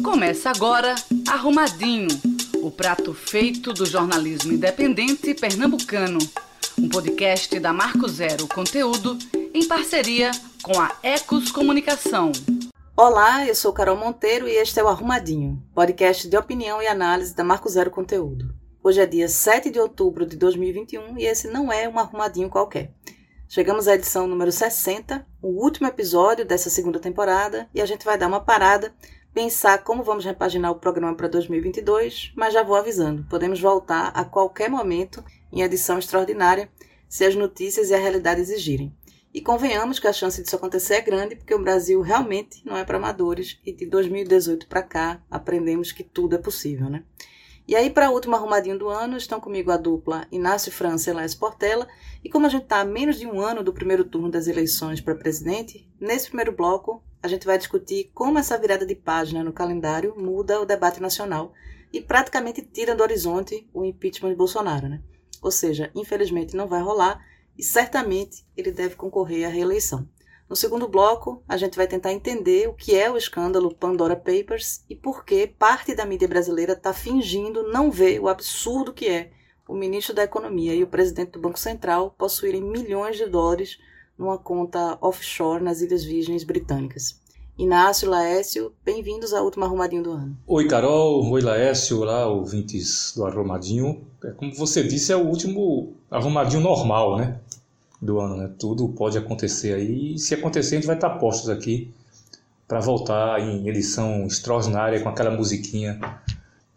Começa agora Arrumadinho, o prato feito do jornalismo independente pernambucano. Um podcast da Marco Zero Conteúdo em parceria com a Ecos Comunicação. Olá, eu sou Carol Monteiro e este é o Arrumadinho, podcast de opinião e análise da Marco Zero Conteúdo. Hoje é dia 7 de outubro de 2021 e esse não é um arrumadinho qualquer. Chegamos à edição número 60, o último episódio dessa segunda temporada, e a gente vai dar uma parada, pensar como vamos repaginar o programa para 2022, mas já vou avisando, podemos voltar a qualquer momento em edição extraordinária, se as notícias e a realidade exigirem. E convenhamos que a chance disso acontecer é grande, porque o Brasil realmente não é para amadores e de 2018 para cá aprendemos que tudo é possível, né? E aí, para o último arrumadinho do ano, estão comigo a dupla Inácio França e Laís Portela. E como a gente está a menos de um ano do primeiro turno das eleições para presidente, nesse primeiro bloco a gente vai discutir como essa virada de página no calendário muda o debate nacional e praticamente tira do horizonte o impeachment de Bolsonaro. Né? Ou seja, infelizmente não vai rolar e certamente ele deve concorrer à reeleição. No segundo bloco, a gente vai tentar entender o que é o escândalo Pandora Papers e por que parte da mídia brasileira está fingindo não ver o absurdo que é o ministro da Economia e o presidente do Banco Central possuírem milhões de dólares numa conta offshore nas Ilhas Virgens Britânicas. Inácio, Laécio, bem-vindos ao último Arrumadinho do ano. Oi, Carol. Oi, Laécio. Olá, ouvintes do Arrumadinho. É, como você disse, é o último Arrumadinho normal, né? do ano, né? Tudo pode acontecer aí. E se acontecer, a gente vai estar postos aqui para voltar em edição extraordinária com aquela musiquinha,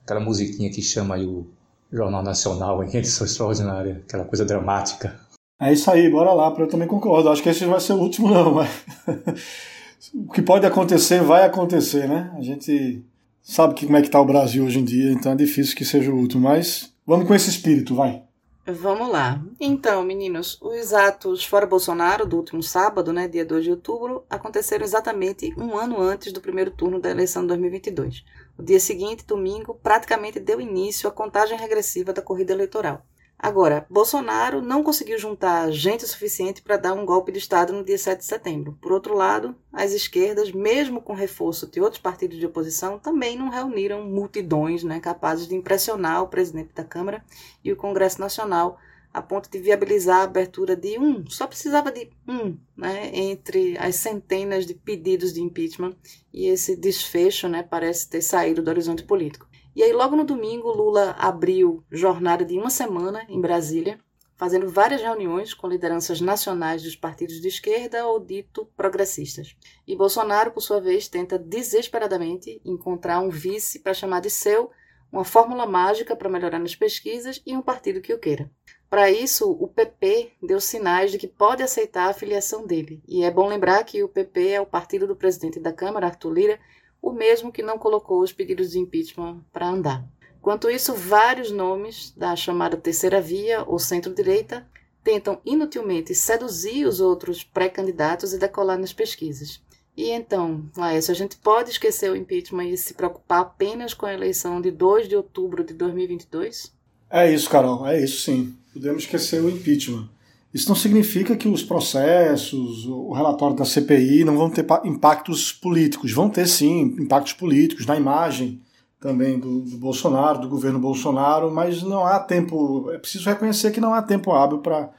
aquela musiquinha que chama aí o Jornal Nacional em edição extraordinária, aquela coisa dramática. É isso aí, bora lá, eu também concordo. Acho que esse vai ser o último, não, mas o que pode acontecer vai acontecer, né? A gente sabe que como é que está o Brasil hoje em dia, então é difícil que seja o último, mas vamos com esse espírito, vai. Vamos lá. Então, meninos, os atos fora Bolsonaro do último sábado, né, dia 2 de outubro, aconteceram exatamente um ano antes do primeiro turno da eleição de 2022. O dia seguinte, domingo, praticamente deu início à contagem regressiva da corrida eleitoral. Agora, Bolsonaro não conseguiu juntar gente suficiente para dar um golpe de Estado no dia 7 de setembro. Por outro lado, as esquerdas, mesmo com reforço de outros partidos de oposição, também não reuniram multidões né, capazes de impressionar o presidente da Câmara e o Congresso Nacional a ponto de viabilizar a abertura de um, só precisava de um, né, entre as centenas de pedidos de impeachment, e esse desfecho né, parece ter saído do horizonte político. E aí, logo no domingo, Lula abriu jornada de uma semana em Brasília, fazendo várias reuniões com lideranças nacionais dos partidos de esquerda ou dito progressistas. E Bolsonaro, por sua vez, tenta desesperadamente encontrar um vice para chamar de seu, uma fórmula mágica para melhorar nas pesquisas e um partido que o queira. Para isso, o PP deu sinais de que pode aceitar a filiação dele. E é bom lembrar que o PP é o partido do presidente da Câmara, Arthur Lira, o mesmo que não colocou os pedidos de impeachment para andar. Quanto isso, vários nomes da chamada terceira via ou centro-direita tentam inutilmente seduzir os outros pré-candidatos e decolar nas pesquisas. E então, Laércio, a gente pode esquecer o impeachment e se preocupar apenas com a eleição de 2 de outubro de 2022? É isso, Carol, é isso sim. Podemos esquecer o impeachment. Isso não significa que os processos, o relatório da CPI não vão ter impactos políticos. Vão ter sim impactos políticos na imagem também do, do Bolsonaro, do governo Bolsonaro, mas não há tempo. É preciso reconhecer que não há tempo hábil para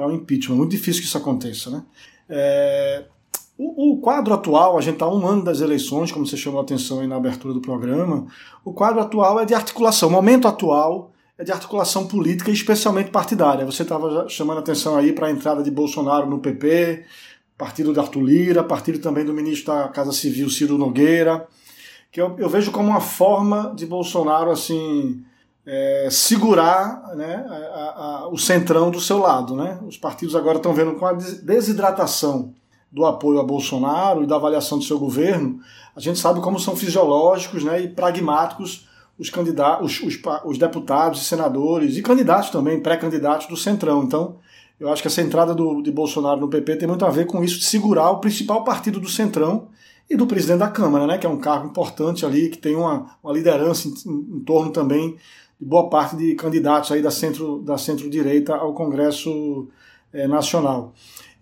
o um impeachment. Muito difícil que isso aconteça. Né? É, o, o, quadro atual, a gente está um ano das eleições, como você chamou a atenção aí na abertura do programa, o quadro atual é de articulação. O momento atual é de articulação política, especialmente partidária. Você estava chamando atenção aí para a entrada de Bolsonaro no PP, partido de Arthur Lira, partido também do ministro da Casa Civil, Ciro Nogueira, que eu, eu vejo como uma forma de Bolsonaro assim é, segurar né, a, a, o centrão do seu lado. Né? Os partidos agora estão vendo com a desidratação do apoio a Bolsonaro e da avaliação do seu governo, a gente sabe como são fisiológicos né, e pragmáticos os candidatos, os, os, os deputados e senadores, e candidatos também, pré-candidatos do Centrão. Então, eu acho que essa entrada do, de Bolsonaro no PP tem muito a ver com isso de segurar o principal partido do Centrão e do presidente da Câmara, né, que é um cargo importante ali, que tem uma, uma liderança em, em, em, torno também de boa parte de candidatos aí da centro da centro-direita ao Congresso é, Nacional.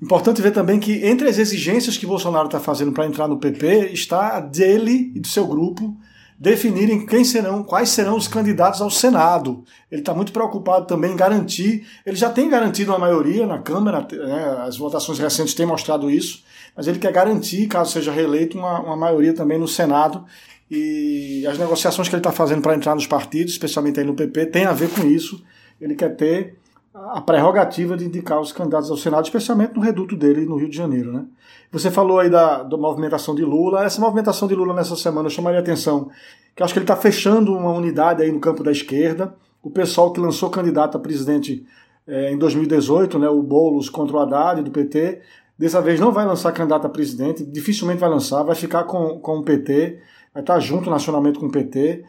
Importante ver também que entre as exigências que Bolsonaro está fazendo para entrar no PP está a dele e do seu grupo definirem quem serão, quais serão os candidatos ao Senado. Ele está muito preocupado também em garantir. Ele já tem garantido uma maioria na Câmara, né, as votações recentes têm mostrado isso, mas ele quer garantir, caso seja reeleito, uma, uma maioria também no Senado. E as negociações que ele está fazendo para entrar nos partidos, especialmente aí no PP, tem a ver com isso. Ele quer ter a prerrogativa de indicar os candidatos ao Senado, especialmente no reduto dele no Rio de Janeiro. Né? Você falou aí da, da movimentação de Lula. Essa movimentação de Lula nessa semana eu chamaria a atenção que acho que ele está fechando uma unidade aí no campo da esquerda. O pessoal que lançou candidato a presidente é, em 2018, né, o Boulos contra o Haddad do PT, dessa vez não vai lançar candidato a presidente, dificilmente vai lançar, vai ficar com, com o PT, vai estar junto nacionalmente com o PT.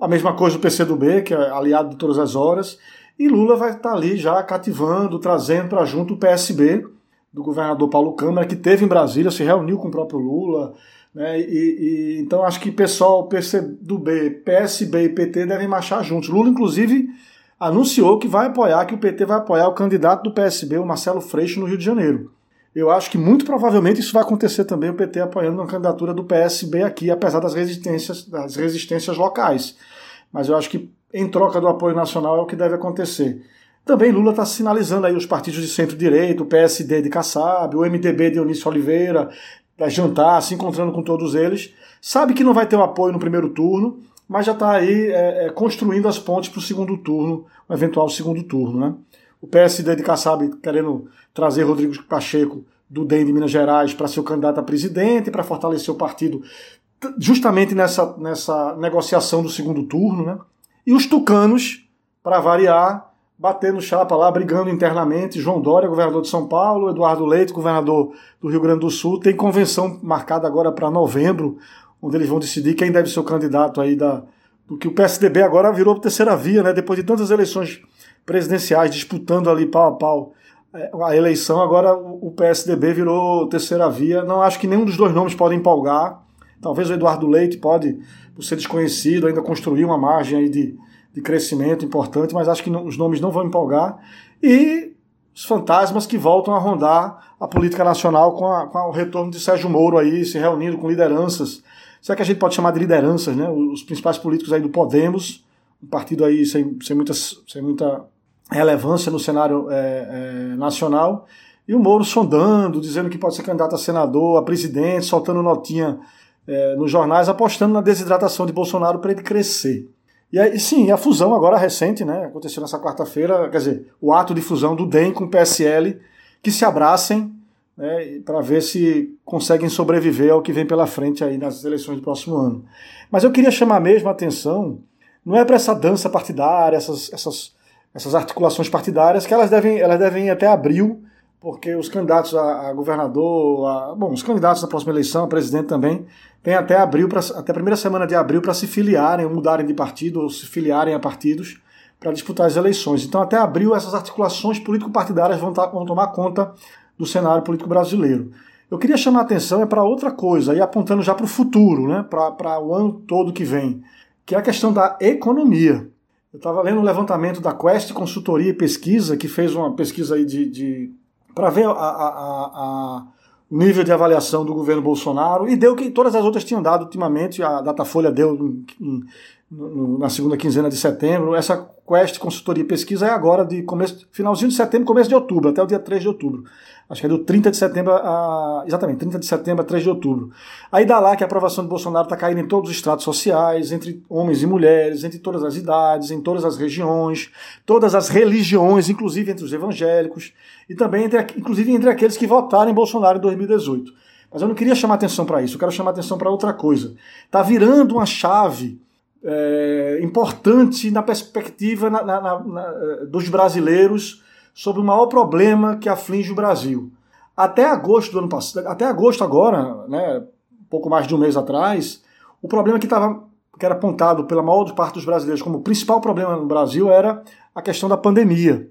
A mesma coisa do PCdoB, que é aliado de todas as horas. E Lula vai estar ali já cativando, trazendo para junto o PSB do governador Paulo Câmara, que teve em Brasília, se reuniu com o próprio Lula. Né, e, e, então acho que pessoal PCdoB, PSB e PT devem marchar juntos. Lula, inclusive, anunciou que vai apoiar, que o PT vai apoiar o candidato do PSB, o Marcelo Freixo, no Rio de Janeiro. Eu acho que muito provavelmente isso vai acontecer também, o PT apoiando a candidatura do PSB aqui, apesar das resistências, das resistências locais. Mas eu acho que em troca do apoio nacional é o que deve acontecer. Também Lula está sinalizando aí os partidos de centro-direita, o PSD de Kassab, o MDB de Eunício Oliveira, vai jantar, se encontrando com todos eles. Sabe que não vai ter o apoio no primeiro turno, mas já está aí é, é, construindo as pontes para o segundo turno, um eventual segundo turno. Né? O PSD de Kassab querendo trazer Rodrigo Pacheco do DEM de Minas Gerais para ser o candidato a presidente, para fortalecer o partido justamente nessa, nessa negociação do segundo turno. Né? E os tucanos, para variar, batendo chapa lá, brigando internamente. João Dória, governador de São Paulo, Eduardo Leite, governador do Rio Grande do Sul. Tem convenção marcada agora para novembro, onde eles vão decidir quem deve ser o candidato aí da. Do que o PSDB agora virou terceira via, né? Depois de tantas eleições presidenciais disputando ali pau a pau é, a eleição, agora o PSDB virou terceira via. Não acho que nenhum dos dois nomes pode empolgar. Talvez o Eduardo Leite pode por ser desconhecido, ainda construir uma margem aí de, de crescimento importante, mas acho que não, os nomes não vão empolgar. E os fantasmas que voltam a rondar a política nacional com, a, com o retorno de Sérgio Moro aí, se reunindo com lideranças. Será que a gente pode chamar de lideranças, né? Os principais políticos aí do Podemos, um partido aí sem, sem, muita, sem muita relevância no cenário é, é, nacional. E o Moro sondando, dizendo que pode ser candidato a senador, a presidente, soltando notinha é, nos jornais apostando na desidratação de Bolsonaro para ele crescer. E aí, sim, a fusão agora recente, né, aconteceu nessa quarta-feira, quer dizer, o ato de fusão do DEM com o PSL, que se abracem né, para ver se conseguem sobreviver ao que vem pela frente aí nas eleições do próximo ano. Mas eu queria chamar mesmo a atenção, não é para essa dança partidária, essas, essas, essas articulações partidárias, que elas devem, elas devem até abril, porque os candidatos a, a governador, a, bom, os candidatos da próxima eleição, a presidente também, tem até abril pra, até a primeira semana de abril para se filiarem, ou mudarem de partido, ou se filiarem a partidos para disputar as eleições. Então, até abril, essas articulações político-partidárias vão, tá, vão tomar conta do cenário político brasileiro. Eu queria chamar a atenção é para outra coisa, e apontando já para o futuro, né, para o ano todo que vem, que é a questão da economia. Eu estava lendo um levantamento da Quest Consultoria e Pesquisa, que fez uma pesquisa aí de, de para ver a, a, a, o nível de avaliação do governo Bolsonaro e deu que todas as outras tinham dado ultimamente, a Datafolha deu em, em, na segunda quinzena de setembro. Essa Quest Consultoria e Pesquisa é agora de começo, finalzinho de setembro, começo de outubro, até o dia 3 de outubro. Acho que é do 30 de setembro a. Exatamente, 30 de setembro a 3 de outubro. Aí dá lá que a aprovação de Bolsonaro está caindo em todos os estratos sociais, entre homens e mulheres, entre todas as idades, em todas as regiões, todas as religiões, inclusive entre os evangélicos, e também, entre, inclusive, entre aqueles que votaram em Bolsonaro em 2018. Mas eu não queria chamar atenção para isso, eu quero chamar atenção para outra coisa. Está virando uma chave é, importante na perspectiva na, na, na, dos brasileiros sobre o maior problema que aflige o Brasil. Até agosto do ano passado, até agosto agora, né, pouco mais de um mês atrás, o problema que estava que era apontado pela maior parte dos brasileiros como o principal problema no Brasil era a questão da pandemia.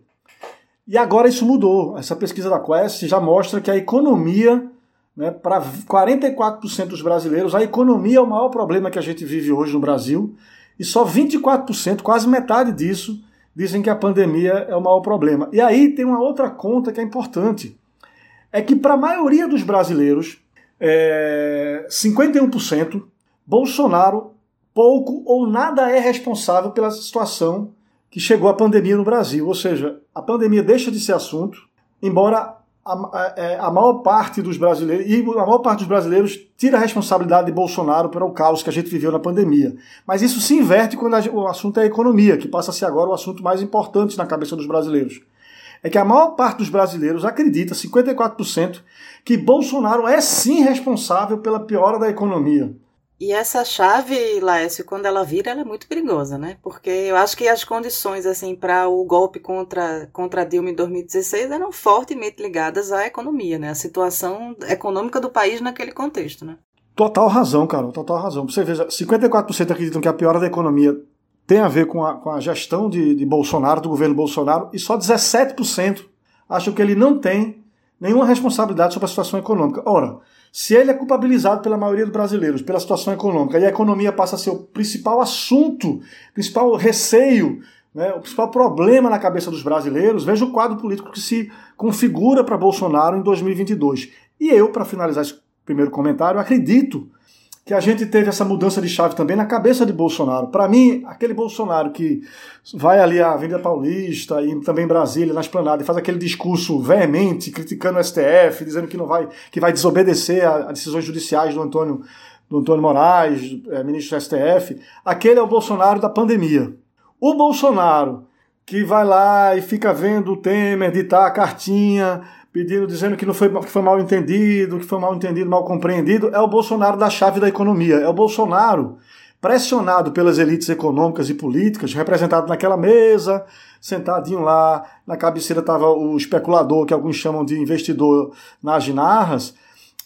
E agora isso mudou. Essa pesquisa da Quest já mostra que a economia, né, para 44% dos brasileiros, a economia é o maior problema que a gente vive hoje no Brasil. E só 24%, quase metade disso, dizem que a pandemia é o maior problema. E aí tem uma outra conta que é importante. É que para a maioria dos brasileiros, é, 51%, Bolsonaro pouco ou nada é responsável pela situação que chegou a pandemia no Brasil. Ou seja, a pandemia deixa de ser assunto, embora a, a, é, a, maior parte dos brasileiros, e a maior parte dos brasileiros tira a responsabilidade de Bolsonaro pelo caos que a gente viveu na pandemia. Mas isso se inverte quando a, o assunto é a economia, que passa a ser agora o assunto mais importante na cabeça dos brasileiros. É que a maior parte dos brasileiros acredita, 54%, que Bolsonaro é sim responsável pela piora da economia. E essa chave, Laércio, quando ela vira, ela é muito perigosa, né? Porque eu acho que as condições assim para o golpe contra contra Dilma em 2016 eram fortemente ligadas à economia, né? A situação econômica do país naquele contexto, né? Total razão, Carol, total razão. Você veja, 54% acreditam que a piora da economia tem a ver com a, com a gestão de, de Bolsonaro, do governo Bolsonaro, e só 17% acham que ele não tem nenhuma responsabilidade sobre a situação econômica. Ora, se ele é culpabilizado pela maioria dos brasileiros pela situação econômica e a economia passa a ser o principal assunto, principal receio, né, o principal problema na cabeça dos brasileiros, veja o quadro político que se configura para Bolsonaro em 2022. E eu, para finalizar esse primeiro comentário, acredito que a gente teve essa mudança de chave também na cabeça de Bolsonaro. Para mim, aquele Bolsonaro que vai ali à Avenida Paulista e também Brasília, na esplanada, e faz aquele discurso veemente, criticando o STF, dizendo que não vai, que vai desobedecer a decisões judiciais do Antônio, do Antônio Moraes, é, ministro do STF, aquele é o Bolsonaro da pandemia. O Bolsonaro que vai lá e fica vendo o Temer ditar a cartinha pedindo, dizendo que não foi, que foi mal entendido, que foi mal entendido, mal compreendido, é o Bolsonaro da chave da economia. É o Bolsonaro pressionado pelas elites econômicas e políticas, representado naquela mesa, sentadinho lá, na cabeceira estava o especulador, que alguns chamam de investidor nas ginarras.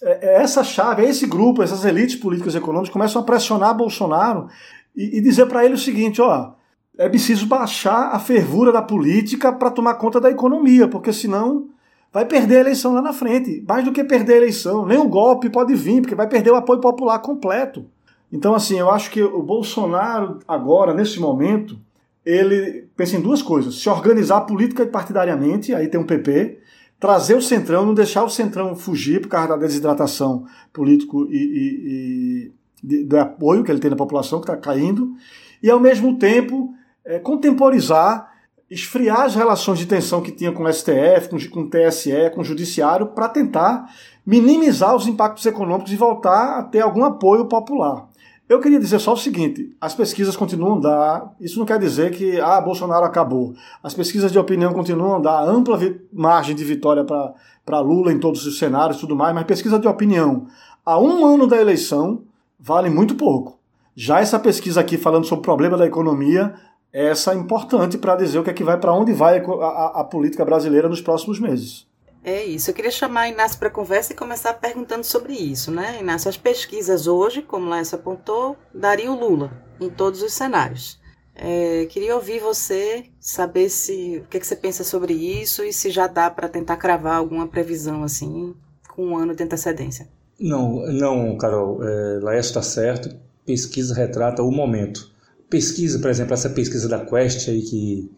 É, é essa chave, é esse grupo, essas elites políticas e econômicas começam a pressionar Bolsonaro e, e dizer para ele o seguinte: ó, é preciso baixar a fervura da política para tomar conta da economia, porque senão vai perder a eleição lá na frente. Mais do que perder a eleição, nem o golpe pode vir, porque vai perder o apoio popular completo. Então, assim, eu acho que o Bolsonaro, agora, nesse momento, ele pensa em duas coisas: se organizar política e partidariamente, aí tem um PP, trazer o Centrão, não deixar o Centrão fugir por causa da desidratação político e, e, e do apoio que ele tem na população, que está caindo, e ao mesmo tempo é, contemporizar esfriar as relações de tensão que tinha com o STF, com, o TSE, com o Judiciário, para tentar minimizar os impactos econômicos e voltar a ter algum apoio popular. Eu queria dizer só o seguinte: as pesquisas continuam a dar. Isso não quer dizer que ah, Bolsonaro acabou. As pesquisas de opinião continuam a dar ampla margem de vitória para Lula em todos os cenários e tudo mais, mas pesquisa de opinião a um ano da eleição vale muito pouco. Já essa pesquisa aqui falando sobre o problema da economia essa é importante para dizer o que é que vai para onde vai a, a, a, política brasileira nos próximos meses. É isso. Eu queria chamar a Inácio para conversa e começar perguntando sobre isso, né? Inácio, as pesquisas hoje, como Lécio apontou, dariam Lula em todos os cenários. É, queria ouvir você, saber se o que, é que você pensa sobre isso e se já dá para tentar cravar alguma previsão assim com um ano de antecedência. Não, não, Carol. É, Laércio está certo. Pesquisa retrata o momento pesquisa, por exemplo, essa pesquisa da Quest aí que,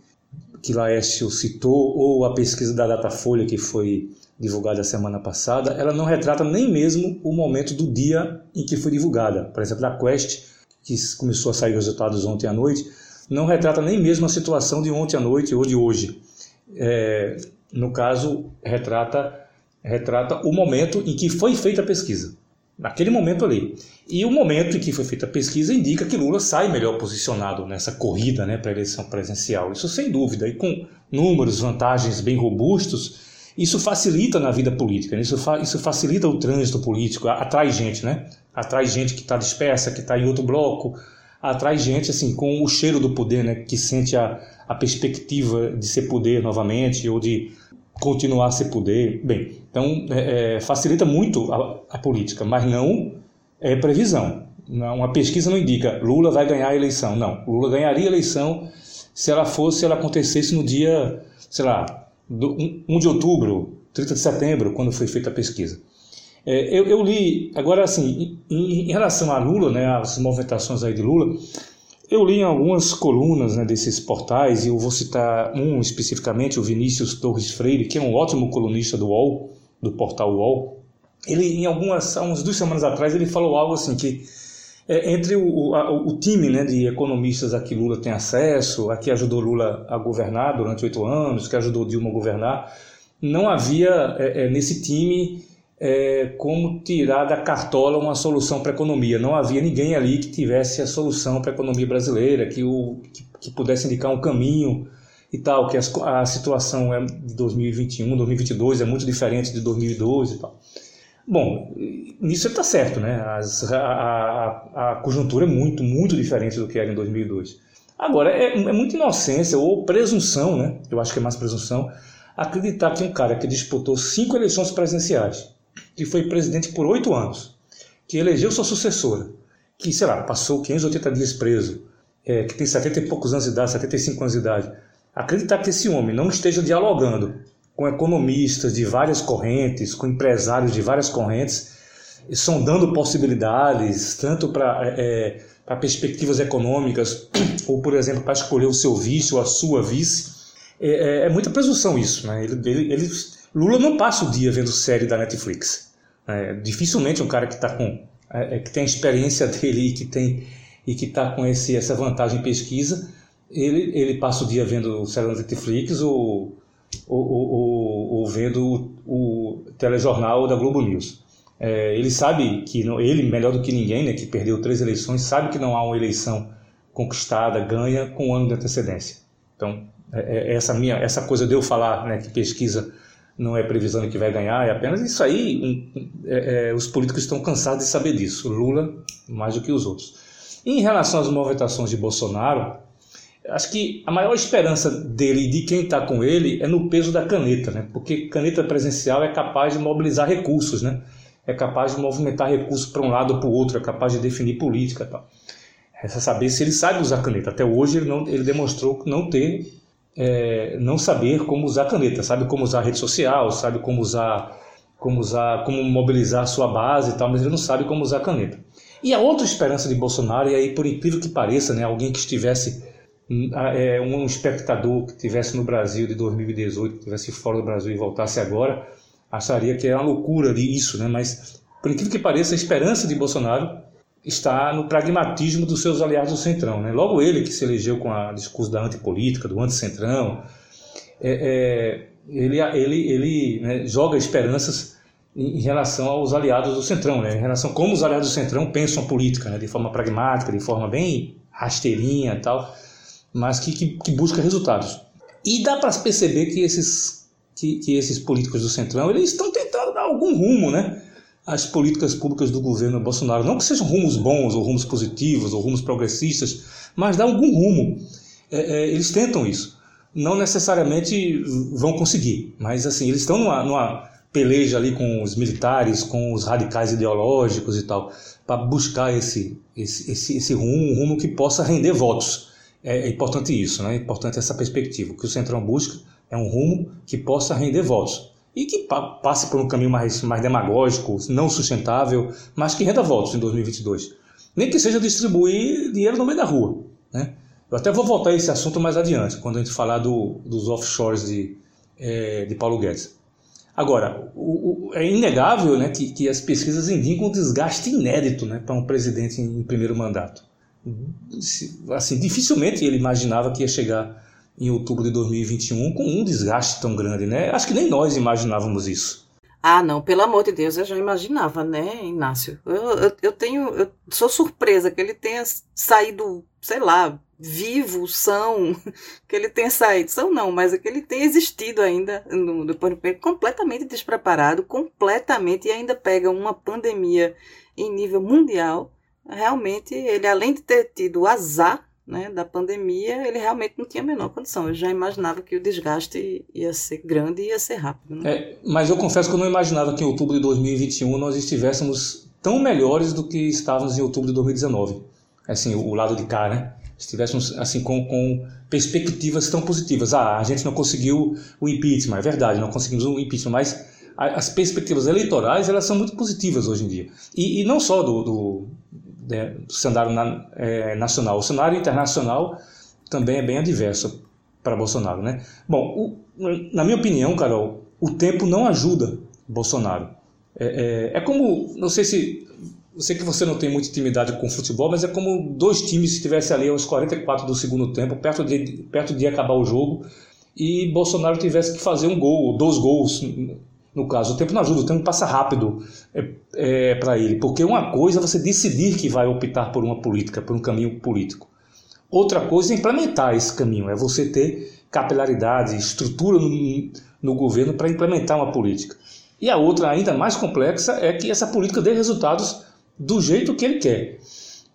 que Laércio citou, ou a pesquisa da Datafolha que foi divulgada semana passada, ela não retrata nem mesmo o momento do dia em que foi divulgada. Por exemplo, a Quest, que começou a sair os resultados ontem à noite, não retrata nem mesmo a situação de ontem à noite ou de hoje. É, no caso, retrata, retrata o momento em que foi feita a pesquisa naquele momento ali. E o momento em que foi feita a pesquisa indica que Lula sai melhor posicionado nessa corrida né, para a eleição presencial. Isso sem dúvida. E com números, vantagens bem robustos, isso facilita na vida política, né? isso, fa isso facilita o trânsito político, atrai gente, né? Atrai gente que está dispersa, que está em outro bloco, atrai gente assim com o cheiro do poder, né? Que sente a, a perspectiva de ser poder novamente ou de continuar a ser poder. Bem, então é, é, facilita muito a, a, política, mas não é previsão. Uma pesquisa não indica Lula vai ganhar a eleição. Não, Lula ganharia a eleição se ela fosse, se ela acontecesse no dia, sei lá, do, 1 de outubro, 30 de setembro, quando foi feita a pesquisa. É, eu, eu, li, agora assim, em, em, relação a Lula, né, as movimentações aí de Lula, eu li algumas colunas né, desses portais, e eu vou citar um especificamente, o Vinícius Torres Freire, que é um ótimo colunista do UOL, do portal UOL. Ele, em algumas, há umas duas semanas atrás, ele falou algo assim que é, entre o, a, o time né, de economistas a que Lula tem acesso, a que ajudou Lula a governar durante oito anos, que ajudou Dilma a governar, não havia é, é, nesse time é, como tirar da cartola uma solução para a economia. Não havia ninguém ali que tivesse a solução para a economia brasileira, que, o, que, que pudesse indicar um caminho e tal, que a, a situação é de 2021, 2022 é muito diferente de 2012 e tal. Bom, nisso está certo, né? As, a, a, a, conjuntura é muito, muito diferente do que era em 2002. Agora, é, é muita inocência ou presunção, né? Eu acho que é mais presunção, acreditar que um cara que disputou cinco eleições presidenciais, que foi presidente por oito anos, que elegeu sua sucessora, que, sei lá, passou 580 dias preso, é, que tem 70 e poucos anos de idade, 75 anos de idade, Acreditar que esse homem não esteja dialogando com economistas de várias correntes, com empresários de várias correntes, sondando possibilidades, tanto para é, é perspectivas econômicas, ou, por exemplo, para escolher o seu vice ou a sua vice, é, é, é muita presunção isso. Né? Ele, ele, ele, Lula não passa o dia vendo série da Netflix. É, dificilmente um cara que está com é, que tem a experiência dele e que tem e que está com esse, essa vantagem em pesquisa ele, ele passa o dia vendo o serial Netflix ou, ou, ou, ou, vendo o, o telejornal da Globo News. É, ele sabe que, não, ele melhor do que ninguém, né, que perdeu três eleições, sabe que não há uma eleição conquistada, ganha com um ano de antecedência. Então, é, é essa minha, essa coisa de eu falar né, que pesquisa não é previsão de que vai ganhar, é apenas isso aí. É, é, os políticos estão cansados de saber disso. Lula mais do que os outros. Em relação às movimentações de Bolsonaro, Acho que a maior esperança dele e de quem está com ele é no peso da caneta, né? Porque caneta presencial é capaz de mobilizar recursos, né? É capaz de movimentar recursos para um lado ou para o outro, é capaz de definir política, tal. Resta saber se ele sabe usar caneta. Até hoje ele, não, ele demonstrou não ter, é, não saber como usar caneta. Sabe como usar rede social, sabe como usar, como usar, como mobilizar sua base e tal, mas ele não sabe como usar caneta. E a outra esperança de Bolsonaro, e aí por incrível que pareça, né, alguém que estivesse é, um espectador que estivesse no Brasil de 2018, que estivesse fora do Brasil e voltasse agora, acharia que é uma loucura isso, né? mas por incrível que pareça, a esperança de Bolsonaro está no pragmatismo dos seus aliados do Centrão. Né? Logo ele, que se elegeu com o discurso da antipolítica, do anticentrão, é, é, ele, ele, ele né, joga esperanças em, em, relação aos aliados do Centrão, né? em relação a como os aliados do Centrão pensam a política, né? de forma pragmática, de forma bem rasteirinha e tal mas que, que, que busca resultados. E dá para perceber que esses, que, que, esses políticos do Centrão eles estão tentando dar algum rumo né, às políticas públicas do governo Bolsonaro. Não que sejam rumos bons, ou rumos positivos, ou rumos progressistas, mas dá algum rumo. É, é, eles tentam isso. Não necessariamente vão conseguir, mas assim, eles estão numa, numa peleja ali com os militares, com os radicais ideológicos e tal, para buscar esse, esse, esse, esse rumo, um rumo que possa render votos. É, é importante isso, né? é importante essa perspectiva. O que o Centrão busca é um rumo que possa render votos e que passe por um caminho mais, mais demagógico, não sustentável, mas que renda votos em 2022. Nem que seja distribuir dinheiro no meio da rua. Né? Eu até vou voltar a esse assunto mais adiante, quando a gente falar do, dos offshores de, é, de Paulo Guedes. Agora, o, o, é inegável né, que, que as pesquisas indicam um desgaste inédito né, para um presidente em, em primeiro mandato assim, dificilmente ele imaginava que ia chegar em outubro de 2021 com um desgaste tão grande, né? Acho que nem nós imaginávamos isso. Ah, não, pelo amor de Deus, eu já imaginava, né, Inácio? Eu, eu, eu tenho, eu sou surpresa que ele tenha saído, sei lá, vivo, são, que ele tenha saído, são não, mas que ele tenha existido ainda, no, depois completamente despreparado, completamente, e ainda pega uma pandemia em nível mundial realmente ele, além de ter tido azar né, da pandemia, ele realmente não tinha a menor condição. Eu já imaginava que o desgaste ia ser grande e ia ser rápido. Né? É, mas eu confesso que eu não imaginava que em outubro de 2021 nós estivéssemos tão melhores do que estávamos em outubro de 2019. Assim, o, lado de cá, né? Estivéssemos assim com, com perspectivas tão positivas. Ah, a gente não conseguiu o impeachment, é verdade, não conseguimos o impeachment, mas as perspectivas eleitorais elas são muito positivas hoje em dia. E, e não só do, do cenário na, é, nacional. O cenário internacional também é bem adverso para Bolsonaro, né? Bom, o, na minha opinião, Carol, o tempo não ajuda Bolsonaro. É, é, é, como, não sei se eu sei que você não tem muita intimidade com futebol, mas é como dois times estivessem ali aos 44 do segundo tempo, perto de, perto de acabar o jogo, e Bolsonaro tivesse que fazer um gol, dois gols, no caso. O tempo não ajuda, o tempo passa rápido é, é para ele, porque uma coisa é você decidir que vai optar por uma política, por um caminho político. Outra coisa é implementar esse caminho, é você ter capilaridade, estrutura no, no governo para implementar uma política. E a outra, ainda mais complexa, é que essa política dê resultados do jeito que ele quer,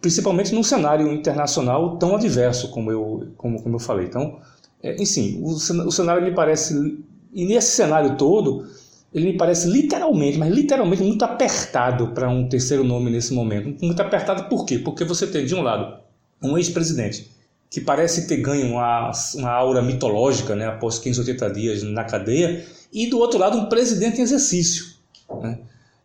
principalmente num cenário internacional tão adverso como eu, como, como eu falei. Então, é, enfim, o, o cenário me parece, e nesse cenário todo, ele me parece literalmente, mas literalmente muito apertado para um terceiro nome nesse momento. Muito apertado por quê? Porque você tem, de um lado, um ex-presidente que parece ter ganho uma, uma aura mitológica né, após 580 dias na cadeia, e do outro lado, um presidente em exercício. Né?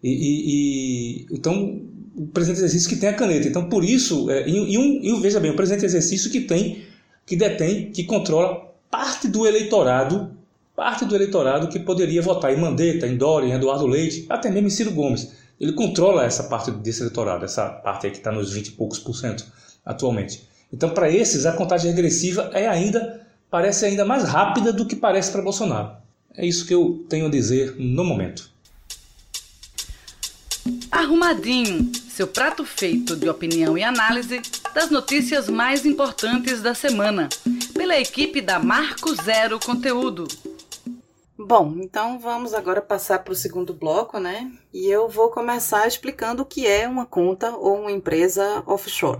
E, e, e, então, o presidente em exercício que tem a caneta. Então, por isso, é, e, um, e veja bem, o presidente em exercício que tem, que detém, que controla parte do eleitorado, parte do eleitorado que poderia votar em Mandetta, em Dória, em Eduardo Leite, até mesmo em Ciro Gomes. Ele controla essa parte desse eleitorado, essa parte aí que está nos 20 e poucos por cento atualmente. Então, para esses, a contagem regressiva é ainda parece ainda mais rápida do que parece para Bolsonaro. É isso que eu tenho a dizer no momento. Arrumadinho, seu prato feito de opinião e análise das notícias mais importantes da semana, pela equipe da Marco Zero Conteúdo. Bom, então vamos agora passar para o segundo bloco, né? E eu vou começar explicando o que é uma conta ou uma empresa offshore.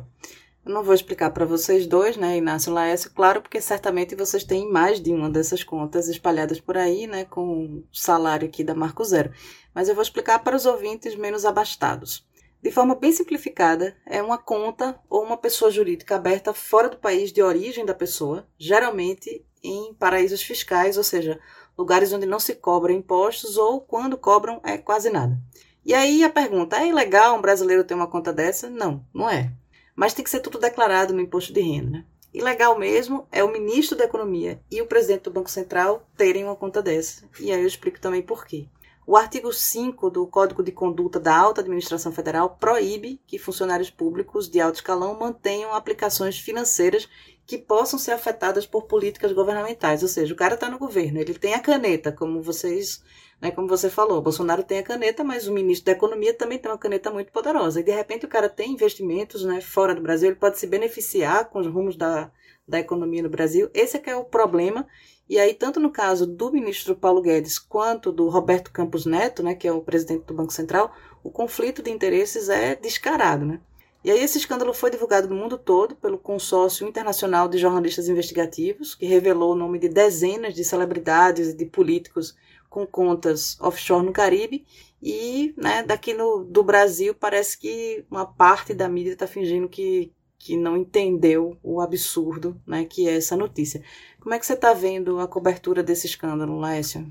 Eu não vou explicar para vocês dois, né, Inácio Laércio, claro, porque certamente vocês têm mais de uma dessas contas espalhadas por aí, né, com o salário aqui da Marco Zero. Mas eu vou explicar para os ouvintes menos abastados. De forma bem simplificada, é uma conta ou uma pessoa jurídica aberta fora do país de origem da pessoa, geralmente em paraísos fiscais, ou seja, lugares onde não se cobram impostos ou quando cobram é quase nada. E aí a pergunta: é ilegal um brasileiro ter uma conta dessa? Não, não é. Mas tem que ser tudo declarado no imposto de renda. Né? E legal mesmo é o ministro da Economia e o presidente do Banco Central terem uma conta dessa. E aí eu explico também por quê. O artigo 5 do Código de Conduta da Alta Administração Federal proíbe que funcionários públicos de alto escalão mantenham aplicações financeiras que possam ser afetadas por políticas governamentais. Ou seja, o cara está no governo, ele tem a caneta, como vocês né? Como você falou, Bolsonaro tem a caneta, mas o ministro da Economia também tem uma caneta muito poderosa. E de repente o cara tem investimentos né, fora do Brasil, ele pode se beneficiar com os rumos da, da economia no Brasil. Esse é que é o problema. E aí, tanto no caso do ministro Paulo Guedes quanto do Roberto Campos Neto, né, que é o presidente do Banco Central, o conflito de interesses é descarado. Né? E aí esse escândalo foi divulgado no mundo todo pelo Consórcio Internacional de Jornalistas Investigativos, que revelou o nome de dezenas de celebridades e de políticos com contas offshore no Caribe e né, daqui no, do Brasil parece que uma parte da mídia está fingindo que, que não entendeu o absurdo né, que é essa notícia. Como é que você está vendo a cobertura desse escândalo, Laércio?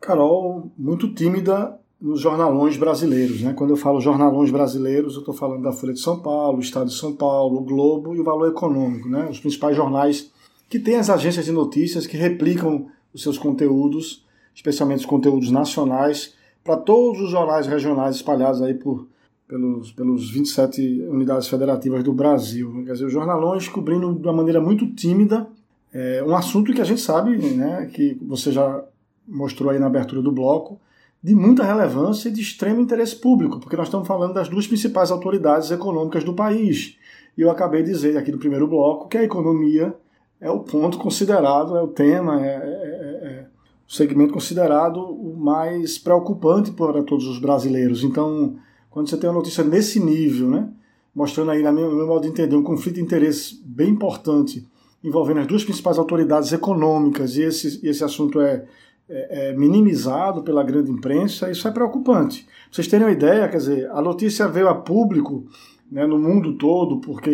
Carol, muito tímida nos jornalões brasileiros. Né? Quando eu falo jornalões brasileiros, eu estou falando da Folha de São Paulo, Estado de São Paulo, o Globo e o Valor Econômico, né? os principais jornais que têm as agências de notícias que replicam os seus conteúdos especialmente os conteúdos nacionais, para todos os jornais regionais espalhados aí por, pelos, pelos 27 unidades federativas do Brasil. Quer dizer, os jornalões cobrindo de uma maneira muito tímida é, um assunto que a gente sabe, né, que você já mostrou aí na abertura do bloco, de muita relevância e de extremo interesse público, porque nós estamos falando das duas principais autoridades econômicas do país. E eu acabei de dizer aqui no primeiro bloco que a economia é o ponto considerado, é o tema, é, é, é o segmento considerado o mais preocupante para todos os brasileiros. Então, quando você tem uma notícia nesse nível, né, mostrando aí, no meu, modo de entender, um conflito de interesse bem importante envolvendo as duas principais autoridades econômicas e esse, esse assunto é, é, é minimizado pela grande imprensa, isso é preocupante. Pra vocês terem uma ideia, quer dizer, a notícia veio a público né, no mundo todo porque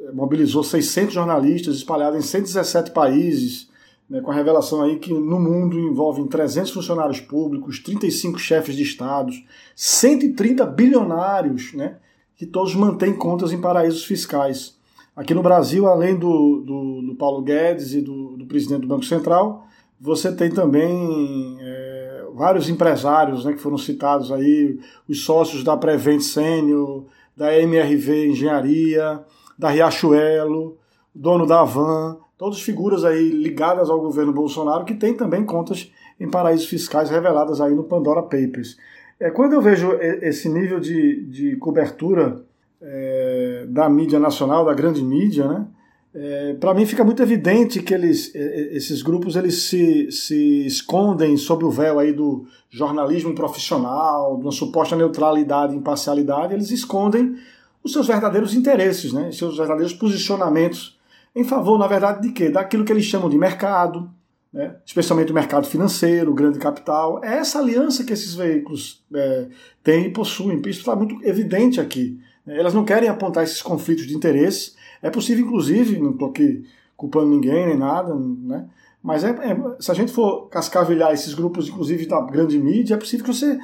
é, mobilizou 600 jornalistas espalhados em 117 países, né, com a revelação aí que no mundo envolvem 300 funcionários públicos, 35 chefes de estados, 130 bilionários, né, que todos mantêm contas em paraísos fiscais. Aqui no Brasil, além do, do, do Paulo Guedes e do, do, presidente do Banco Central, você tem também é, vários empresários né, que foram citados aí, os sócios da Prevent Senior, da MRV Engenharia, da Riachuelo, dono da Van, todas figuras aí ligadas ao governo Bolsonaro que têm também contas em paraísos fiscais reveladas aí no Pandora Papers. É, quando eu vejo esse nível de, de cobertura é, da mídia nacional, da grande mídia, né, é, para mim fica muito evidente que eles, esses grupos eles se, se escondem sob o véu aí do jornalismo profissional, de uma suposta neutralidade imparcialidade, eles escondem os seus verdadeiros interesses, né, seus verdadeiros posicionamentos em favor, na verdade, de quê? Daquilo que eles chamam de mercado, né, especialmente o mercado financeiro, o grande capital. É essa aliança que esses veículos é, têm e possuem. Isso está muito evidente aqui. Elas não querem apontar esses conflitos de interesse é possível, inclusive, não estou aqui culpando ninguém nem nada, né? mas é, é, se a gente for cascavelhar esses grupos, inclusive da grande mídia, é possível que você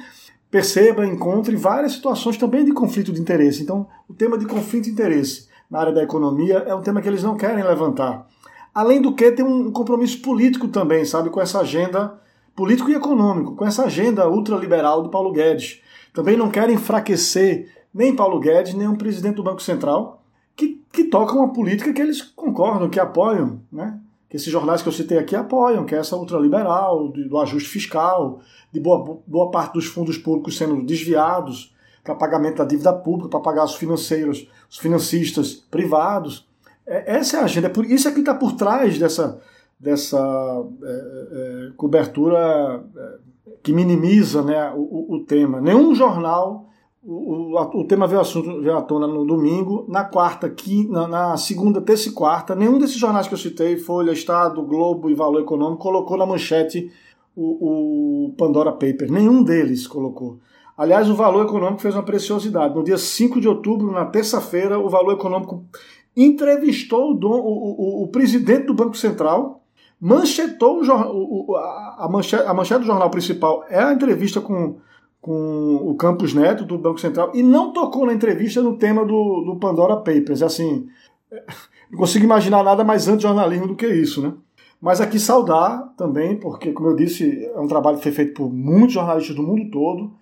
perceba, encontre várias situações também de conflito de interesse. Então, o tema de conflito de interesse na área da economia é um tema que eles não querem levantar. Além do que, tem um compromisso político também, sabe, com essa agenda político e econômico, com essa agenda ultraliberal do Paulo Guedes. Também não querem enfraquecer nem Paulo Guedes, nem o presidente do Banco Central, que, que tocam uma política que eles concordam, que apoiam, né? que esses jornais que eu citei aqui apoiam, que é essa ultraliberal, do, do ajuste fiscal, de boa, boa parte dos fundos públicos sendo desviados para pagamento da dívida pública, para pagar os financeiros, os financistas privados. É, essa é a agenda, é por isso é que está por trás dessa, dessa é, é, cobertura é, que minimiza né, o, o tema. Nenhum jornal o, o, o, tema veio, assunto, veio à tona no domingo, na quarta, quinta, na, segunda, terça e quarta. Nenhum desses jornais que eu citei, Folha, Estado, Globo e Valor Econômico, colocou na manchete o, o Pandora Paper. Nenhum deles colocou. Aliás, o Valor Econômico fez uma preciosidade. No dia 5 de outubro, na terça-feira, o Valor Econômico entrevistou o, o, o, presidente do Banco Central, manchetou o, a, manchete, a manchete do jornal principal é a entrevista com com o Campos Neto, do Banco Central, e não tocou na entrevista no tema do, do Pandora Papers. Assim, não consigo imaginar nada mais anti-jornalismo do que isso, né? Mas aqui saudar também, porque, como eu disse, é um trabalho que foi feito por muitos jornalistas do mundo todo,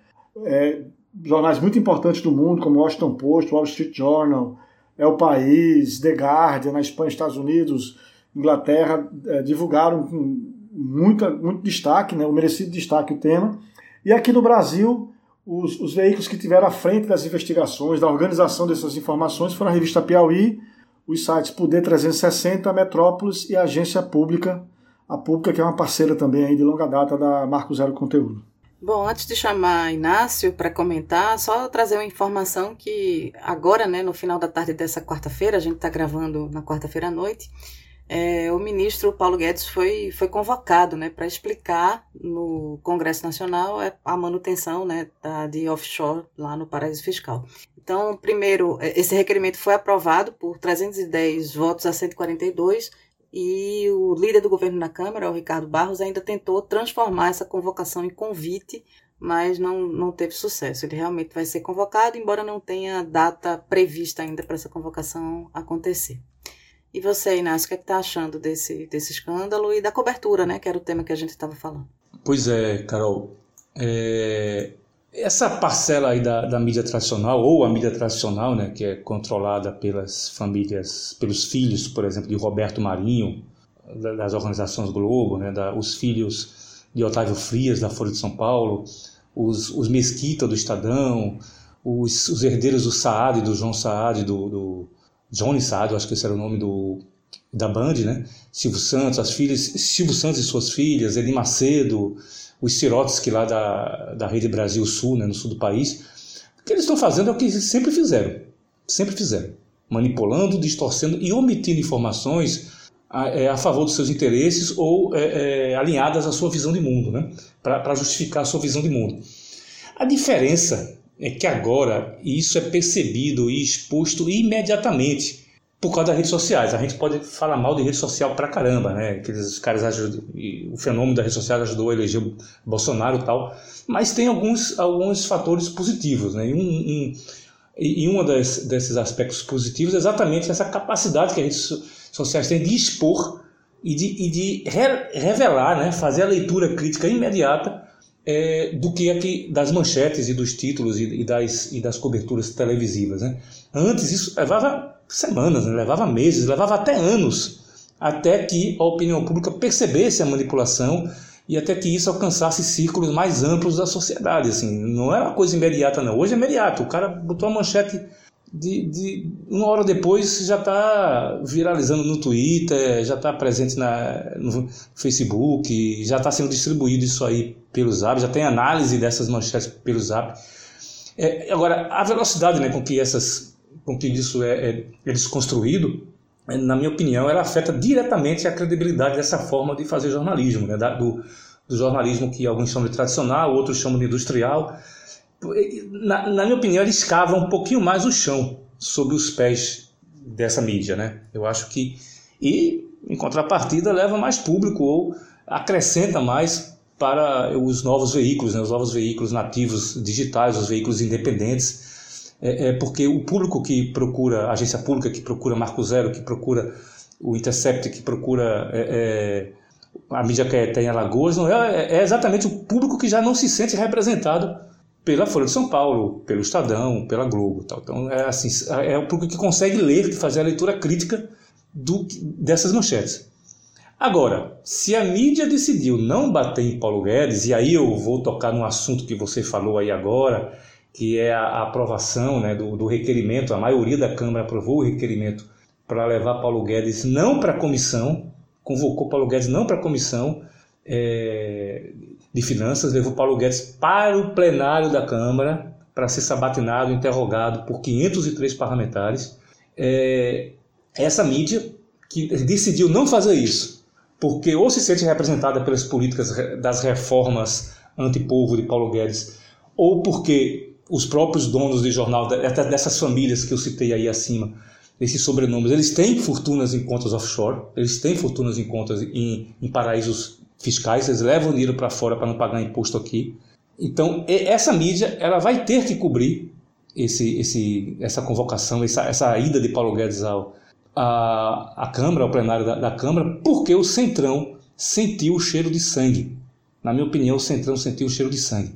é, jornais muito importantes do mundo, como Washington Post, Wall Street Journal, É o País, The Guardian, na Espanha, Estados Unidos, Inglaterra, é, divulgaram com muita, muito destaque, né, o merecido destaque o tema. E aqui no Brasil, os, os, veículos que tiveram à frente das investigações, da organização dessas informações, foram a revista Piauí, os sites Poder 360, Metrópolis e a agência pública, a Pública, que é uma parceira também aí de longa data da Marco Zero Conteúdo. Bom, antes de chamar Inácio para comentar, só trazer uma informação que agora, né, no final da tarde dessa quarta-feira, a gente está gravando na quarta-feira à noite, é, o ministro Paulo Guedes foi, foi convocado né, para explicar no Congresso Nacional é, a manutenção né, da, de offshore lá no paraíso fiscal. Então, primeiro, é, esse requerimento foi aprovado por 310 votos a 142 e o líder do governo na Câmara, o Ricardo Barros, ainda tentou transformar essa convocação em convite, mas não, não teve sucesso. Ele realmente vai ser convocado, embora não tenha data prevista ainda para essa convocação acontecer. E você, Inácio, o que é está achando desse, desse escândalo e da cobertura, né? Que era o tema que a gente estava falando. Pois é, Carol. É... Essa parcela aí da, da mídia tradicional, ou a mídia tradicional, né, que é controlada pelas famílias, pelos filhos, por exemplo, de Roberto Marinho, das organizações Globo, né, da, os filhos de Otávio Frias, da Folha de São Paulo, os, os Mesquita do Estadão, os, os herdeiros do Saad, do João Saad, do, do Johnny Saad, acho que esse era o nome do, da Band, né? Silvio Santos, as filhas, Silvio Santos e suas filhas, Eli Macedo, os Sirotsky lá da, da Rede Brasil Sul, né, no sul do país. O que eles estão fazendo é o que eles sempre fizeram. Sempre fizeram. Manipulando, distorcendo e omitindo informações a, é, a favor dos seus interesses ou é, é, alinhadas à sua visão de mundo, né? Para justificar a sua visão de mundo. A diferença é que agora isso é percebido e exposto imediatamente por causa das redes sociais. A gente pode falar mal de rede social pra caramba, né? Aqueles caras ajudam, o fenômeno da rede social ajudou a eleger o Bolsonaro e tal, mas tem alguns, alguns fatores positivos, né? E um, um, e um das, desses aspectos positivos é exatamente essa capacidade que as redes sociais têm de expor e de, e de re, revelar, né? fazer a leitura crítica imediata é, do que aqui das manchetes e dos títulos e, e, das, e das coberturas televisivas. Né? Antes isso levava semanas, né? levava meses, levava até anos até que a opinião pública percebesse a manipulação e até que isso alcançasse círculos mais amplos da sociedade. Assim, não é uma coisa imediata, não. Hoje é imediato. O cara botou a manchete de, de uma hora depois já está viralizando no Twitter, já está presente na, no Facebook, já está sendo distribuído isso aí pelo Zap, já tem análise dessas manchetes pelo Zap. É, agora, a velocidade né, com que essas, com que isso é, é, é desconstruído, é, na minha opinião, ela afeta diretamente a credibilidade dessa forma de fazer jornalismo, né, da, do, do jornalismo que alguns chamam de tradicional, outros chamam de industrial na, na, minha opinião, ele escava um pouquinho mais o chão sob os pés dessa mídia, né? Eu acho que e em contrapartida leva mais público ou acrescenta mais para os novos veículos, né? os novos veículos nativos digitais, os veículos independentes, é, é porque o público que procura a agência pública, que procura Marco Zero, que procura o Intercept, que procura é, é, a mídia que tem Alagoas, não é, é exatamente o público que já não se sente representado pela Folha de São Paulo, pelo Estadão, pela Globo. Tal. Então, é, assim, é o público que consegue ler, fazer a leitura crítica do, dessas manchetes. Agora, se a mídia decidiu não bater em Paulo Guedes, e aí eu vou tocar num assunto que você falou aí agora, que é a, aprovação né, do, do, requerimento, a maioria da Câmara aprovou o requerimento para levar Paulo Guedes não para a comissão, convocou Paulo Guedes não para a comissão, é, de Finanças levou Paulo Guedes para o plenário da Câmara para ser sabatinado, interrogado por 503 parlamentares. É, essa mídia que decidiu não fazer isso, porque ou se sente representada pelas políticas das reformas antipovo de Paulo Guedes, ou porque os próprios donos de jornal, até dessas famílias que eu citei aí acima, esses sobrenomes, eles têm fortunas em contas offshore, eles têm fortunas em contas em, em paraísos fiscais, eles levam dinheiro para fora para não pagar imposto aqui. Então, essa mídia ela vai ter que cobrir esse, esse, essa convocação, essa, essa ida de Paulo Guedes ao, a, a Câmara, ao plenário da, da Câmara, porque o Centrão sentiu o cheiro de sangue. Na minha opinião, o Centrão sentiu o cheiro de sangue.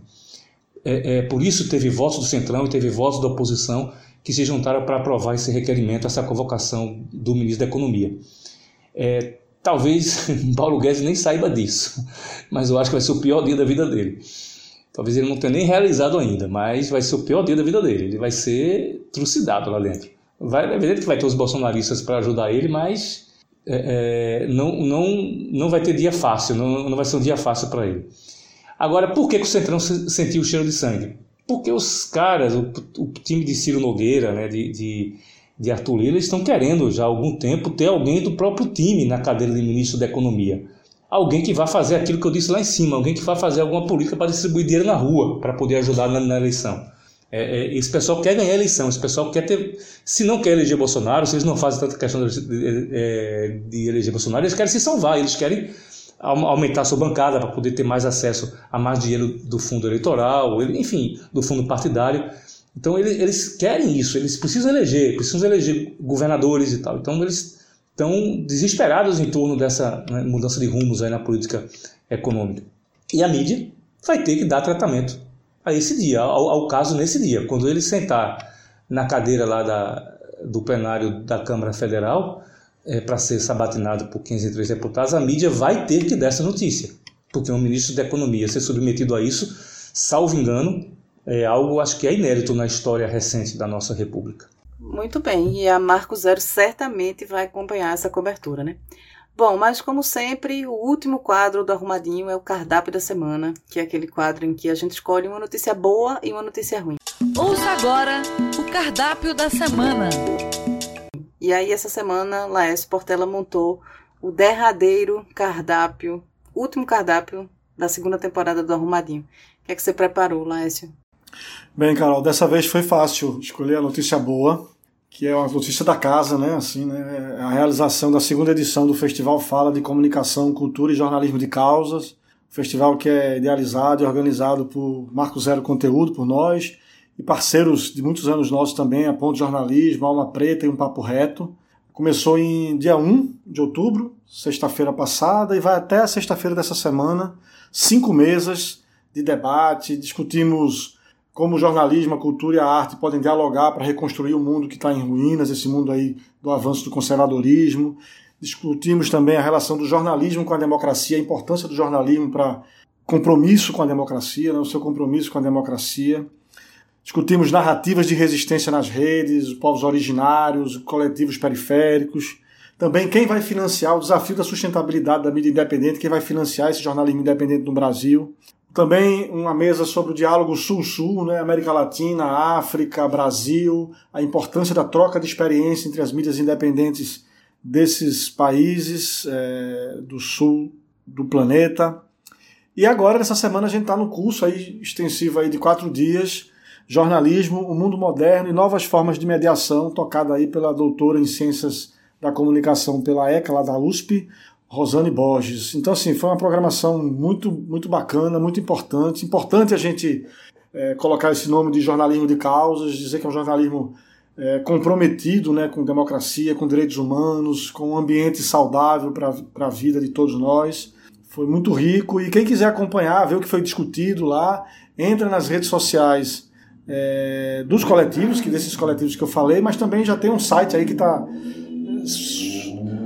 É, é, por isso teve votos do Centrão e teve votos da oposição que se juntaram para aprovar esse requerimento, essa convocação do ministro da Economia. É, Talvez Paulo Guedes nem saiba disso, mas eu acho que vai ser o pior dia da vida dele. Talvez ele não tenha nem realizado ainda, mas vai ser o pior dia da vida dele. Ele vai ser trucidado lá dentro. Vai, é evidente que vai ter os bolsonaristas para ajudar ele, mas é, é, não, não, não vai ter dia fácil, não, não vai ser um dia fácil para ele. Agora, por que, que o Centrão sentiu o cheiro de sangue? Porque os caras, o, o time de Ciro Nogueira, né, de, de de Arthur Lira estão querendo já há algum tempo ter alguém do próprio time na cadeira de ministro da Economia. Alguém que vá fazer aquilo que eu disse lá em cima, alguém que vá fazer alguma política para distribuir dinheiro na rua, para poder ajudar na, na eleição. É, é, esse pessoal quer ganhar a eleição, esse pessoal quer ter. Se não quer eleger Bolsonaro, se eles não fazem tanta questão de, de, é, de eleger Bolsonaro, eles querem se salvar, eles querem aumentar sua bancada para poder ter mais acesso a mais dinheiro do fundo eleitoral, enfim, do fundo partidário. Então eles, eles querem isso, eles precisam eleger, precisam eleger governadores e tal. Então eles estão desesperados em torno dessa né, mudança de rumos aí na política econômica. E a mídia vai ter que dar tratamento a esse dia, ao, ao caso nesse dia. Quando ele sentar na cadeira lá da, do plenário da Câmara Federal é, para ser sabatinado por 503 deputados, a mídia vai ter que dar essa notícia. Porque um ministro da Economia ser submetido a isso, salvo engano, é algo acho que é inédito na história recente da nossa República. Muito bem, e a Marco Zero certamente vai acompanhar essa cobertura, né? Bom, mas como sempre, o último quadro do Arrumadinho é o cardápio da semana, que é aquele quadro em que a gente escolhe uma notícia boa e uma notícia ruim. Ouça agora o cardápio da semana. E aí, essa semana, Laércio Portela montou o derradeiro cardápio, último cardápio da segunda temporada do Arrumadinho. O que é que você preparou, Laércio? Bem, Carol, dessa vez foi fácil escolher a notícia boa, que é uma notícia da casa, né? Assim, né? É a realização da segunda edição do Festival Fala de Comunicação, Cultura e Jornalismo de Causas. Festival que é idealizado e organizado por Marco Zero Conteúdo, por nós, e parceiros de muitos anos nossos também, a Ponto Jornalismo, Alma Preta e Um Papo Reto. Começou em dia 1 de outubro, sexta-feira passada, e vai até sexta-feira dessa semana. Cinco mesas de debate, discutimos como o jornalismo, a cultura e a arte podem dialogar para reconstruir o mundo que está em ruínas, esse mundo aí do avanço do conservadorismo. Discutimos também a relação do jornalismo com a democracia, a importância do jornalismo para compromisso com a democracia, né, o seu compromisso com a democracia. Discutimos narrativas de resistência nas redes, povos originários, coletivos periféricos. Também quem vai financiar o desafio da sustentabilidade da mídia independente, quem vai financiar esse jornalismo independente no Brasil. Também uma mesa sobre o diálogo Sul-Sul, né? América Latina, África, Brasil, a importância da troca de experiência entre as mídias independentes desses países é, do sul do planeta. E agora, nessa semana, a gente está no curso aí, extensivo aí de quatro dias, Jornalismo, o Mundo Moderno e Novas Formas de Mediação, tocada aí pela doutora em Ciências da Comunicação pela ECA, lá da USP, Rosane Borges. Então, assim, foi uma programação muito, muito bacana, muito importante. Importante a gente é, colocar esse nome de jornalismo de causas, dizer que é um jornalismo é, comprometido né, com democracia, com direitos humanos, com um ambiente saudável para a vida de todos nós. Foi muito rico. E quem quiser acompanhar, ver o que foi discutido lá, entra nas redes sociais é, dos coletivos, que desses coletivos que eu falei, mas também já tem um site aí que está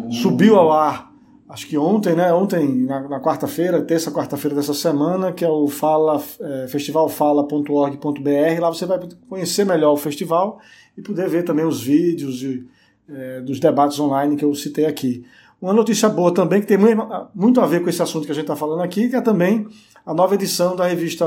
subiu ao ar acho que ontem, né? Ontem, na, na quarta-feira, terça, quarta-feira dessa semana, que é o fala, é, festivalfala.org.br. Lá você vai conhecer melhor o festival e poder ver também os vídeos de, é, dos debates online que eu citei aqui. Uma notícia boa também, que tem muito a ver com esse assunto que a gente está falando aqui, que é também a nova edição da revista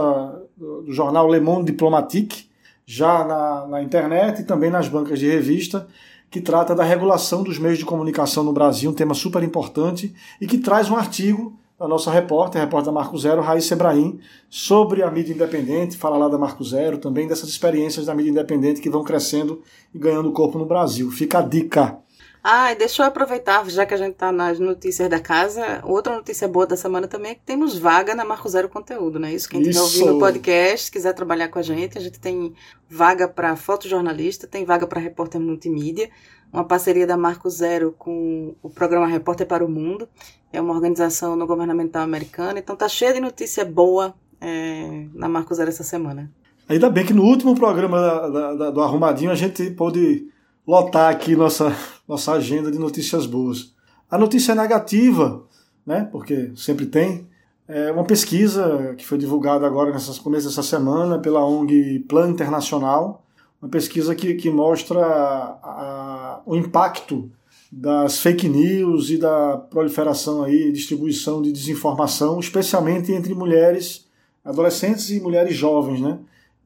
do jornal Le Monde Diplomatique, já na, na internet e também nas bancas de revista que trata da regulação dos meios de comunicação no Brasil, um tema super importante, e que traz um artigo da nossa repórter, a repórter Marco Zero, Raíssa Ebrahim, sobre a mídia independente, fala lá da Marco Zero, também dessas experiências da mídia independente que vão crescendo e ganhando corpo no Brasil. Fica a dica. Ah, e deixa eu aproveitar, já que a gente está nas notícias da casa, outra notícia boa da semana também é que temos vaga na Marco Zero Conteúdo, né? Isso, quem estiver ouvindo o podcast, quiser trabalhar com a gente, a gente tem vaga para fotojornalista, tem vaga para repórter multimídia, uma parceria da Marco Zero com o programa Repórter para o Mundo, é uma organização não governamental americana, então tá cheia de notícia boa é, na Marco Zero essa semana. Ainda bem que no último programa da, da, do Arrumadinho a gente pôde lotar aqui nossa, nossa agenda de notícias boas. A notícia negativa, né, porque sempre tem, é uma pesquisa que foi divulgada agora nessas começo dessa semana pela ONG Plan Internacional, uma pesquisa que, que mostra a, a, o impacto das fake news e da proliferação aí, distribuição de desinformação, especialmente entre mulheres, adolescentes e mulheres jovens, né?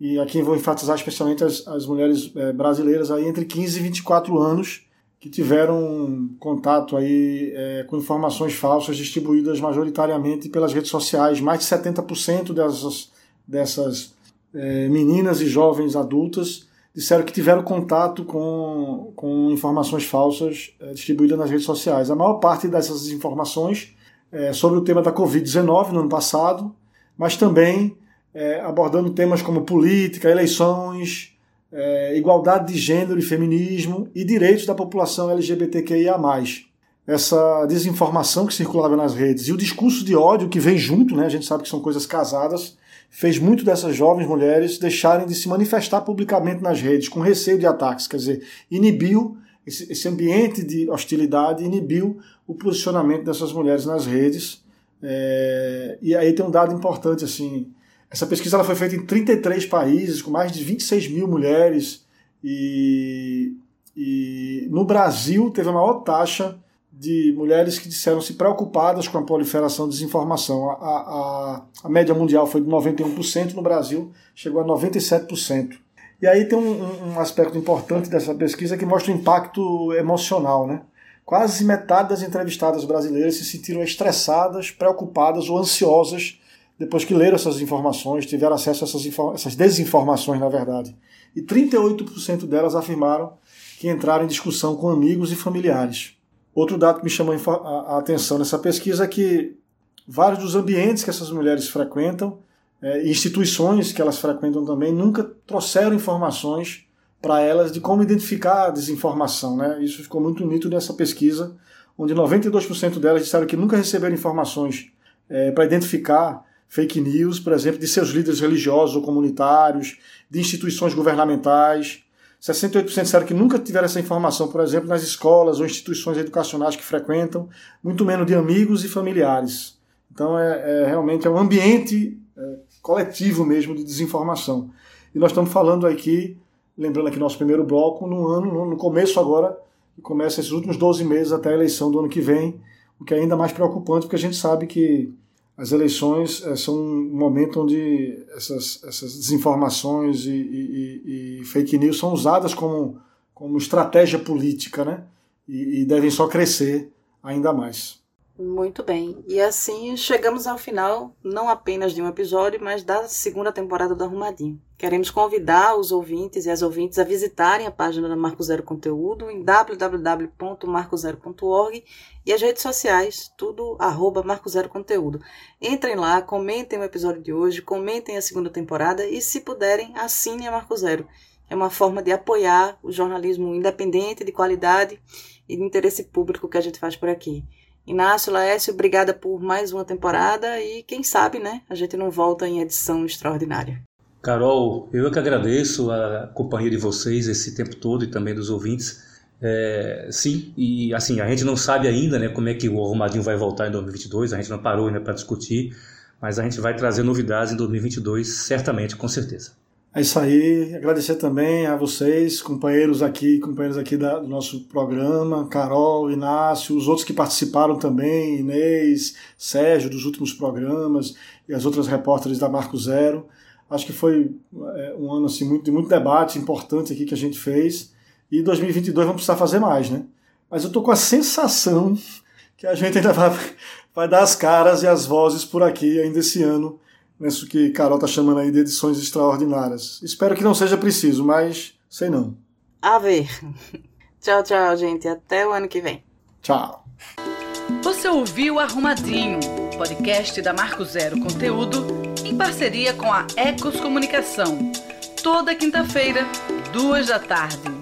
E aqui vou enfatizar especialmente as, as mulheres é, brasileiras aí entre 15 e 24 anos que tiveram contato aí é, com informações falsas distribuídas majoritariamente pelas redes sociais. Mais de 70% dessas, dessas é, meninas e jovens adultas disseram que tiveram contato com, com informações falsas distribuídas nas redes sociais. A maior parte dessas informações é sobre o tema da Covid-19 no ano passado, mas também é, abordando temas como política, eleições, é, igualdade de gênero e feminismo e direitos da população LGBTQIA. Essa desinformação que circulava nas redes e o discurso de ódio que vem junto, né, a gente sabe que são coisas casadas, fez muito dessas jovens mulheres deixarem de se manifestar publicamente nas redes com receio de ataques, quer dizer, inibiu esse, ambiente de hostilidade, inibiu o posicionamento dessas mulheres nas redes. É, e aí tem um dado importante assim, essa pesquisa ela foi feita em 33 países, com mais de 26 mil mulheres, e, e no Brasil teve a maior taxa de mulheres que disseram se preocupadas com a proliferação de desinformação. A, a, a média mundial foi de 91%, no Brasil chegou a 97%. E aí tem um, um, aspecto importante dessa pesquisa que mostra o impacto emocional. Né? Quase metade das entrevistadas brasileiras se sentiram estressadas, preocupadas ou ansiosas depois que leram essas informações, tiveram acesso a essas, essas desinformações, na verdade. E 38% delas afirmaram que entraram em discussão com amigos e familiares. Outro dado que me chamou a atenção nessa pesquisa é que vários dos ambientes que essas mulheres frequentam, é, instituições que elas frequentam também, nunca trouxeram informações para elas de como identificar a desinformação. Né? Isso ficou muito nítido nessa pesquisa, onde 92% delas disseram que nunca receberam informações é, para identificar fake news, por exemplo, de seus líderes religiosos ou comunitários, de instituições governamentais. 68% disseram que nunca tiveram essa informação, por exemplo, nas escolas ou instituições educacionais que frequentam, muito menos de amigos e familiares. Então, é, é realmente é um ambiente é, coletivo mesmo de desinformação. E nós estamos falando aqui, lembrando aqui nosso primeiro bloco, no ano, no começo agora, que começa esses últimos 12 meses até a eleição do ano que vem, o que é ainda mais preocupante, porque a gente sabe que as eleições é, são um momento onde essas, essas desinformações e, e, e, fake news são usadas como, como estratégia política, né? E, e devem só crescer ainda mais. Muito bem. E assim chegamos ao final, não apenas de um episódio, mas da segunda temporada do Arrumadinho. Queremos convidar os ouvintes e as ouvintes a visitarem a página da Marco Zero Conteúdo em www.marcozero.org e as redes sociais, tudo arroba Marco Zero Conteúdo. Entrem lá, comentem o episódio de hoje, comentem a segunda temporada e, se puderem, assinem a Marco Zero. É uma forma de apoiar o jornalismo independente, de qualidade e de interesse público que a gente faz por aqui. Inácio, Laércio, obrigada por mais uma temporada e quem sabe, né, a gente não volta em edição extraordinária. Carol, eu é que agradeço a companhia de vocês esse tempo todo e também dos ouvintes. É, sim, e assim, a gente não sabe ainda né, como é que o Arrumadinho vai voltar em 2022, a gente não parou ainda para discutir, mas a gente vai trazer novidades em 2022, certamente, com certeza. É isso aí. Agradecer também a vocês, companheiros aqui, companheiros aqui da, do nosso programa, Carol, Inácio, os outros que participaram também, Inês, Sérgio, dos últimos programas, e as outras repórteres da Marco Zero. Acho que foi é, um ano assim, muito, de muito debate importante aqui que a gente fez. E 2022 vamos precisar fazer mais, né? Mas eu tô com a sensação que a gente ainda vai, vai dar as caras e as vozes por aqui ainda esse ano nisso que Carol está chamando aí de edições extraordinárias. Espero que não seja preciso, mas sei não. A ver. tchau, tchau, gente. Até o ano que vem. Tchau. Você ouviu Arrumadinho, podcast da Marco Zero Conteúdo, em parceria com a Ecos Comunicação. Toda quinta-feira, duas da tarde.